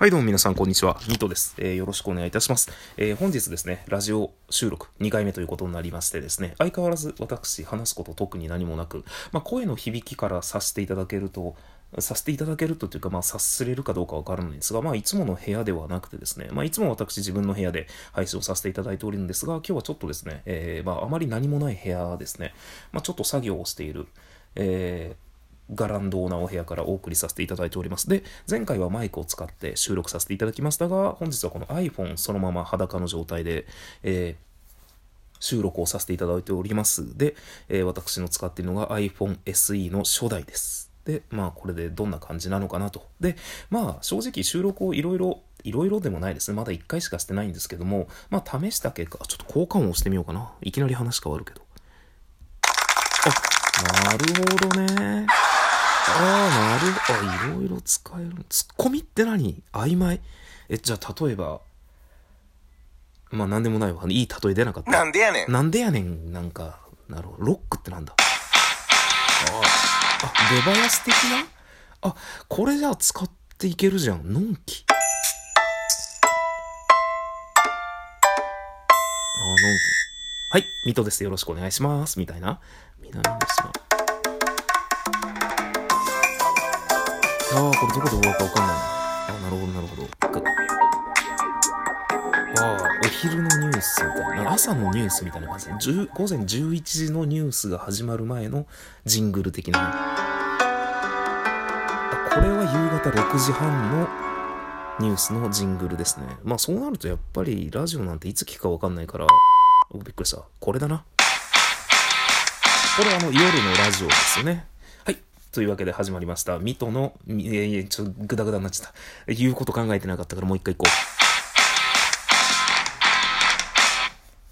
はい、どうも皆さん、こんにちは。ミトです。えーよろしくお願いいたします。えー本日ですね、ラジオ収録2回目ということになりましてですね、相変わらず私、話すこと特に何もなく、まあ、声の響きから察していただけると、させていただけるとというか、まあ、察すれるかどうかわからないんですが、まあ、いつもの部屋ではなくてですね、まあ、いつも私自分の部屋で配信をさせていただいておるんですが、今日はちょっとですね、えーまあ、あまり何もない部屋ですね、まあ、ちょっと作業をしている、えーガランドーなお部屋からお送りさせていただいております。で、前回はマイクを使って収録させていただきましたが、本日はこの iPhone そのまま裸の状態で、えー収録をさせていただいております。で、えー私の使っているのが iPhone SE の初代です。で、まあこれでどんな感じなのかなと。で、まあ正直収録をいろいろ、いろいろでもないですね。まだ1回しかしてないんですけども、まあ試した結果、ちょっと交換音してみようかな。いきなり話変わるけど。あ、なるほどね。ああ、なるほど。あ、いろいろ使える。ツッコミって何？曖昧？え、じゃあ、例えば、まあ、なんでもないわ。いい例え出なかった。なんでやねん。なんでやねん、なんか、なるほど。ロックってなんだ？ああ、出囃子的な？あ、これじゃあ使っていけるじゃん。のんき。あ、のんき。はい、水戸です。よろしくお願いします。みたいな。南の島。ああ、これどこで終わるかわかんないな。あなるほど、なるほど。ああ、お昼のニュースみたいな。朝のニュースみたいな感じで、10午前11時のニュースが始まる前のジングル的な。これは夕方6時半のニュースのジングルですね。まあそうなるとやっぱりラジオなんていつ聞くかわかんないから、おびっくりした。これだな。これはあの夜のラジオですよね。というわけで始まりました。ミトの、みいやいや、ちょっとグダグダになっちゃった。言うこと考えてなかったからもう一回行こう。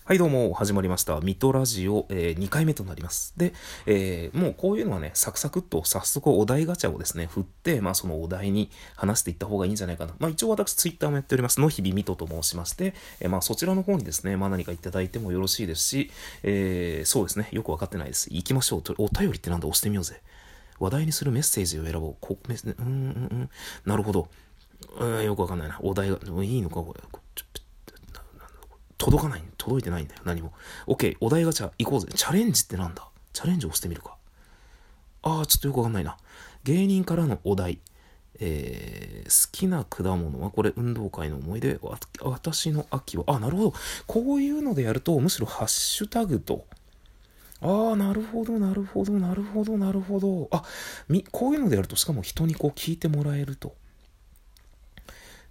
はい、どうも、始まりました。ミトラジオ、え2回目となります。で、えーもうこういうのはね、サクサクっと早速お題ガチャをですね、振って、まあそのお題に話していった方がいいんじゃないかな。まあ一応私ツイッターもやっております。の日々ミトと申しまして、えーまあそちらの方にですね、まあ何かいただいてもよろしいですし、えーそうですね、よくわかってないです。行きましょう。とお便りってなんだ？押してみようぜ。話題にするメッセージを選ぼう。こメッセうんうんうん。なるほど。うん、よくわかんないな。お題が、いいのか？これ。届かない、届いてないんだよ、何も。OK、お題ガチャ行こうぜ。チャレンジってなんだ？チャレンジを押してみるか。ああ、ちょっとよくわかんないな。芸人からのお題。えー好きな果物は？これ運動会の思い出私の秋は？あなるほどこういうのでやるとむしろハッシュタグとああなるほどなるほどなるほどなるほどあみこういうのでやるとしかも人にこう聞いてもらえると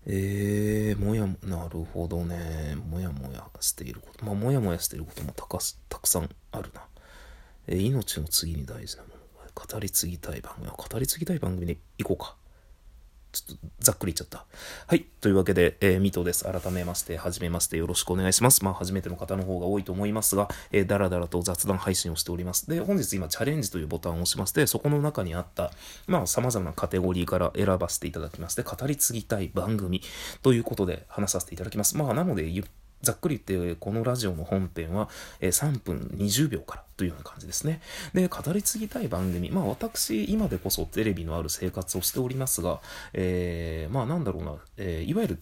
えー、もやも、なるほどね。もやもやしていること。まあ、もやもやしていることもたかたくさんあるな。えー命の次に大事なもの。語り継ぎたい番組。語り継ぎたい番組で行こうか。ちょっとざっくり言っちゃった。はい。というわけで、えー、ミトです。改めまして、はじめまして、よろしくお願いします。まあ、初めての方の方が多いと思いますが、えー、だらだらと雑談配信をしております。で、本日今、チャレンジというボタンを押しまして、そこの中にあった、まあ、様々なカテゴリーから選ばせていただきまして、語り継ぎたい番組ということで話させていただきます。まあ、なので、ゆっざっくり言って、このラジオの本編はえ3分20秒からというような感じですね。で、語り継ぎたい番組。まあ私、今でこそテレビのある生活をしておりますが、えーまあなんだろうな、えーいわゆる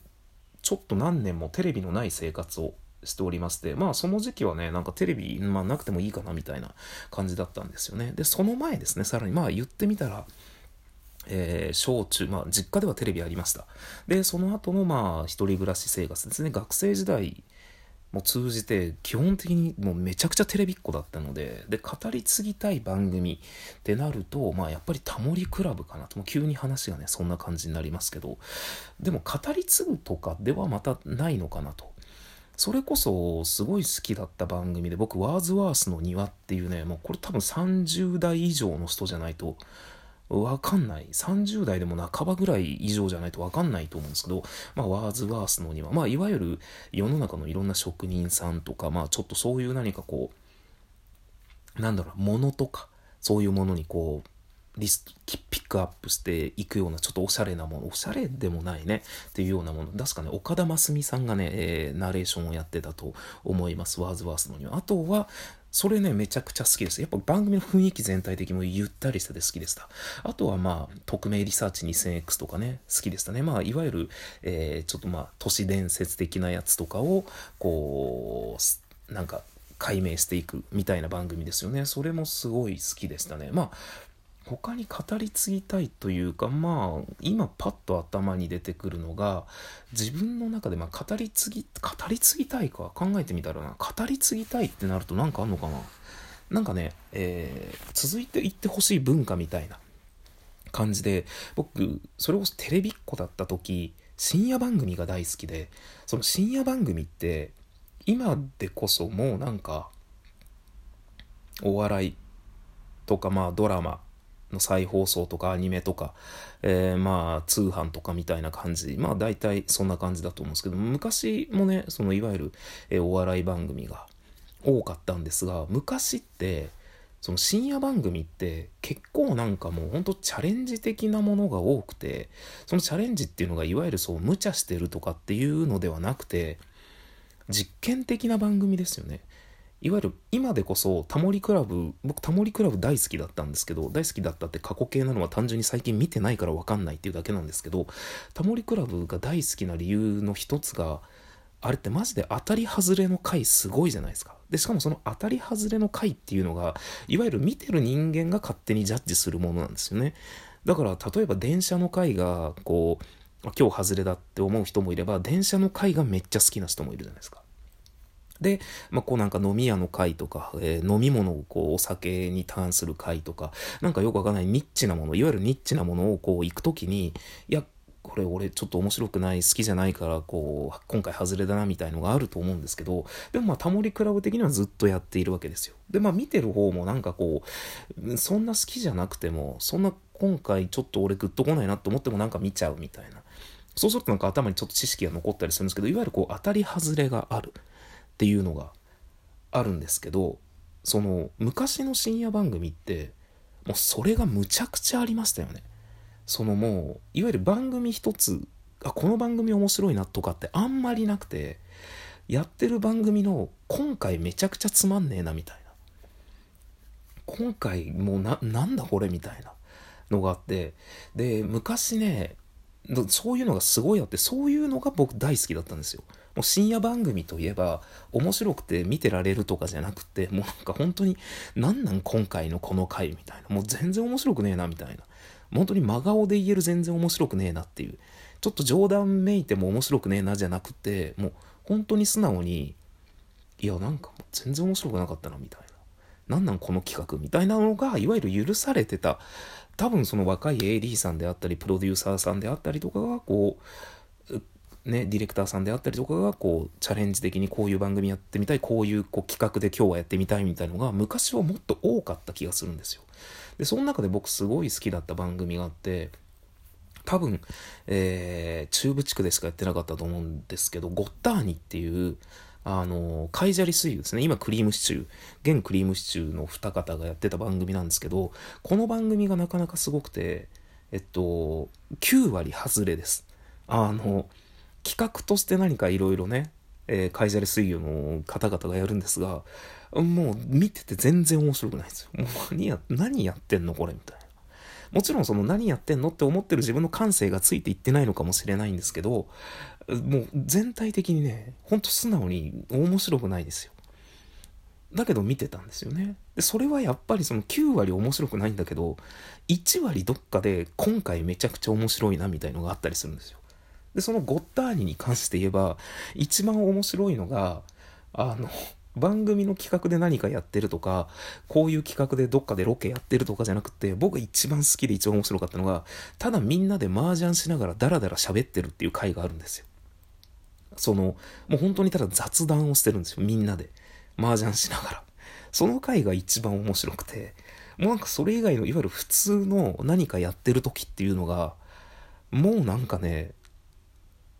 ちょっと何年もテレビのない生活をしておりまして、まあその時期はね、なんかテレビ、まあなくてもいいかなみたいな感じだったんですよね。で、その前ですね、さらにまあ言ってみたら、えー小中、まあ、実家ではテレビありました。で、その後の、まあ、一人暮らし生活ですね。学生時代も通じて、基本的にもうめちゃくちゃテレビっ子だったので、で、語り継ぎたい番組ってなると、まあ、やっぱりタモリクラブかなと。もう急に話がね、そんな感じになりますけど、でも、語り継ぐとかではまたないのかなと。それこそすごい好きだった番組で僕ワーズワースの庭っていうねもうこれ多分30代以上の人じゃないとわかんない。30代でも半ばぐらい以上じゃないとわかんないと思うんですけど、まあ、ワーズワースのにはまあいわゆる世の中のいろんな職人さんとかまあちょっとそういう何かこうなんだろう物とかそういうものにこうリストピックアップしていくようなちょっとおしゃれなものおしゃれでもないねっていうようなもの確かね岡田真澄さんがね、えーナレーションをやってたと思いますワーズワースのにはあとはそれね、めちゃくちゃ好きです。やっぱ番組の雰囲気全体的もゆったりしてて好きでした。あとはまあ、匿名リサーチ 2000X とかね、好きでしたね。まあ、いわゆる、えー、ちょっとまあ、都市伝説的なやつとかを、こう、なんか、解明していくみたいな番組ですよね。それもすごい好きでしたね。まあ、他に語り継ぎたいというかまあ今パッと頭に出てくるのが自分の中でまあ語り継ぎ語り継ぎたいか考えてみたらな語り継ぎたいってなると何かあんのかな？なんかね、えー、続いていってほしい文化みたいな感じで僕それこそテレビっ子だった時深夜番組が大好きでその深夜番組って今でこそもうなんかお笑いとかまあドラマの再放送とかアニメとか、えー、まあ通販とかみたいな感じまあ大体そんな感じだと思うんですけど昔もねそのいわゆる、え、お笑い番組が多かったんですが昔ってその深夜番組って結構なんかもうほんとチャレンジ的なものが多くてそのチャレンジっていうのがいわゆるそう無茶してるとかっていうのではなくて実験的な番組ですよね。いわゆる今でこそタモリクラブ僕タモリクラブ大好きだったんですけど大好きだったって過去形なのは単純に最近見てないから分かんないっていうだけなんですけどタモリクラブが大好きな理由の一つがあれってマジで当たり外れの回すごいじゃないですか。で、しかもその当たり外れの回っていうのが、いわゆる見てる人間が勝手にジャッジするものなんですよね。だから、例えば電車の回が、こう、今日外れだって思う人もいれば、電車の回がめっちゃ好きな人もいるじゃないですか。で、まあ、こうなんか飲み屋の会とか、えー、飲み物をこうお酒に関する会とか、なんかよくわかんないニッチなもの、いわゆるニッチなものをこう行くときに、いや、これ俺ちょっと面白くない、好きじゃないから、こう、今回外れだなみたいのがあると思うんですけど、でもまあタモリクラブ的にはずっとやっているわけですよ。で、まあ見てる方もなんかこう、そんな好きじゃなくても、そんな今回ちょっと俺グッとこないなと思ってもなんか見ちゃうみたいな。そうするとなんか頭にちょっと知識が残ったりするんですけど、いわゆるこう当たり外れがある。っていうのがあるんですけどその昔の深夜番組ってもうそれがむちゃくちゃありましたよね。そのもういわゆる番組一つあこの番組面白いなとかってあんまりなくてやってる番組の今回めちゃくちゃつまんねえなみたいな。今回もうななんだこれみたいなのがあってで昔ねそういうのがすごいあってそういうのが僕大好きだったんですよ。もう深夜番組といえば面白くて見てられるとかじゃなくてもうなんか本当に何なん今回のこの回みたいな。もう全然面白くねえなみたいな。本当に真顔で言える全然面白くねえなっていう。ちょっと冗談めいても面白くねえなじゃなくてもう本当に素直にいやなんかもう全然面白くなかったなみたいな。何なんこの企画みたいなのがいわゆる許されてた多分その若い AD さんであったりプロデューサーさんであったりとかがこうね、ディレクターさんであったりとかがこうチャレンジ的にこういう番組やってみたいこういうこう企画で今日はやってみたいみたいのが昔はもっと多かった気がするんですよ。でその中で僕すごい好きだった番組があって多分、えー、中部地区でしかやってなかったと思うんですけどゴッターニっていうあのカイジャリ水牛ですね今クリームシチュー現クリームシチューの二方がやってた番組なんですけどこの番組がなかなかすごくてえっと9割外れですあの企画として何かいろいろね、えー、カイジャレ水魚の方々がやるんですが、もう見てて全然面白くないですよ。もう何や、何やってんのこれみたいな。もちろんその何やってんのって思ってる自分の感性がついていってないのかもしれないんですけど、もう全体的にね、ほんと素直に面白くないですよ。だけど見てたんですよね。で、それはやっぱりその9割面白くないんだけど、1割どっかで今回めちゃくちゃ面白いなみたいのがあったりするんですよ。で、そのゴッターニに関して言えば、一番面白いのが、あの、番組の企画で何かやってるとか、こういう企画でどっかでロケやってるとかじゃなくて、僕が一番好きで一番面白かったのが、ただみんなで麻雀しながらダラダラ喋ってるっていう回があるんですよ。その、もう本当にただ雑談をしてるんですよ、みんなで。麻雀しながら。その回が一番面白くて、もうなんかそれ以外の、いわゆる普通の何かやってる時っていうのが、もうなんかね、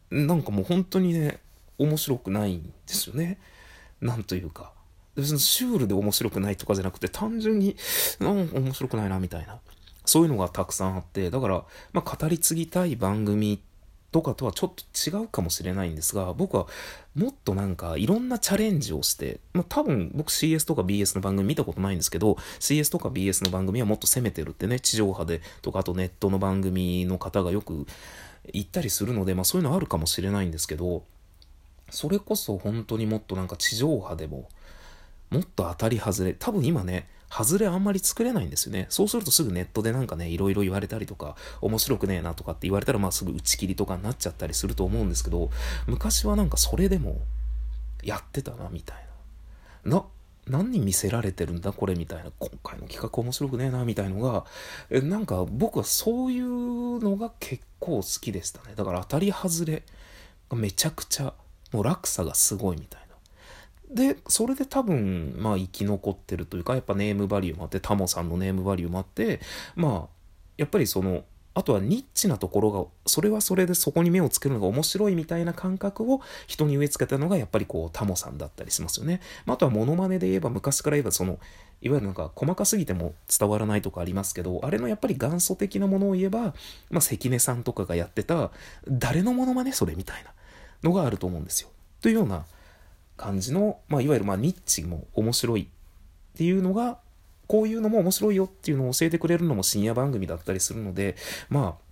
なんかもう本当にね、面白くないんですよね。なんというか。別にシュールで面白くないとかじゃなくて、単純に、なん面白くないな、みたいな。そういうのがたくさんあって、だから、まあ、語り継ぎたい番組ってとかとはちょっと違うかもしれないんですが、僕はもっとなんかいろんなチャレンジをして、まあ、多分僕 CS とか BS の番組見たことないんですけど、CS とか BS の番組はもっと攻めてるってね、地上波でとか、あとネットの番組の方がよく言ったりするので、まあそういうのあるかもしれないんですけど、それこそ本当にもっとなんか地上波でも、もっと当たり外れ、多分今ね、外れあんまり作れないんですよね。そうするとすぐネットでなんかね、いろいろ言われたりとか、面白くねえなとかって言われたら、まあすぐ打ち切りとかになっちゃったりすると思うんですけど、昔はなんかそれでもやってたな、みたいな。な、何に見せられてるんだこれみたいな。今回の企画面白くねえな、みたいのが、えなんか僕はそういうのが結構好きでしたね。だから当たり外れがめちゃくちゃ、もう落差がすごいみたいな。で、それで多分、まあ生き残ってるというか、やっぱネームバリューもあって、タモさんのネームバリューもあって、まあ、やっぱりその、あとはニッチなところが、それはそれでそこに目をつけるのが面白いみたいな感覚を人に植え付けたのがやっぱりこうタモさんだったりしますよね。まあ、あとはモノマネで言えば昔から言えばその、いわゆるなんか細かすぎても伝わらないとかありますけど、あれのやっぱり元祖的なものを言えば、まあ関根さんとかがやってた、誰のモノマネそれみたいなのがあると思うんですよ。というような感じの、まあ、いわゆるまあニッチも面白いっていうのが、こういうのも面白いよっていうのを教えてくれるのも深夜番組だったりするので、まあ、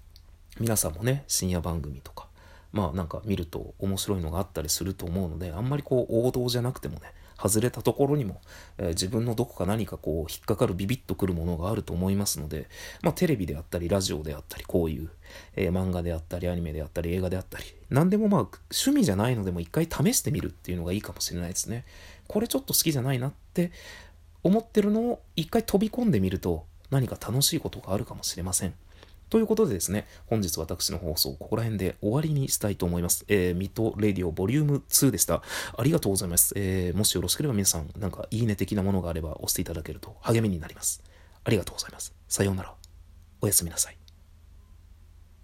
皆さんもね、深夜番組とか、まあなんか見ると面白いのがあったりすると思うので、あんまりこう王道じゃなくてもね、外れたところにも、えー、自分のどこか何かこう引っかかるビビッとくるものがあると思いますので、まあテレビであったり、ラジオであったり、こういう、えー、漫画であったり、アニメであったり、映画であったり、何でもまあ趣味じゃないのでも一回試してみるっていうのがいいかもしれないですね。これちょっと好きじゃないなって思ってるのを一回飛び込んでみると何か楽しいことがあるかもしれません。ということでですね、本日私の放送、ここら辺で終わりにしたいと思います。えー、ミトレディオボリューム2でした。ありがとうございます。えー、もしよろしければ皆さん、なんかいいね的なものがあれば押していただけると励みになります。ありがとうございます。さようなら。おやすみなさい。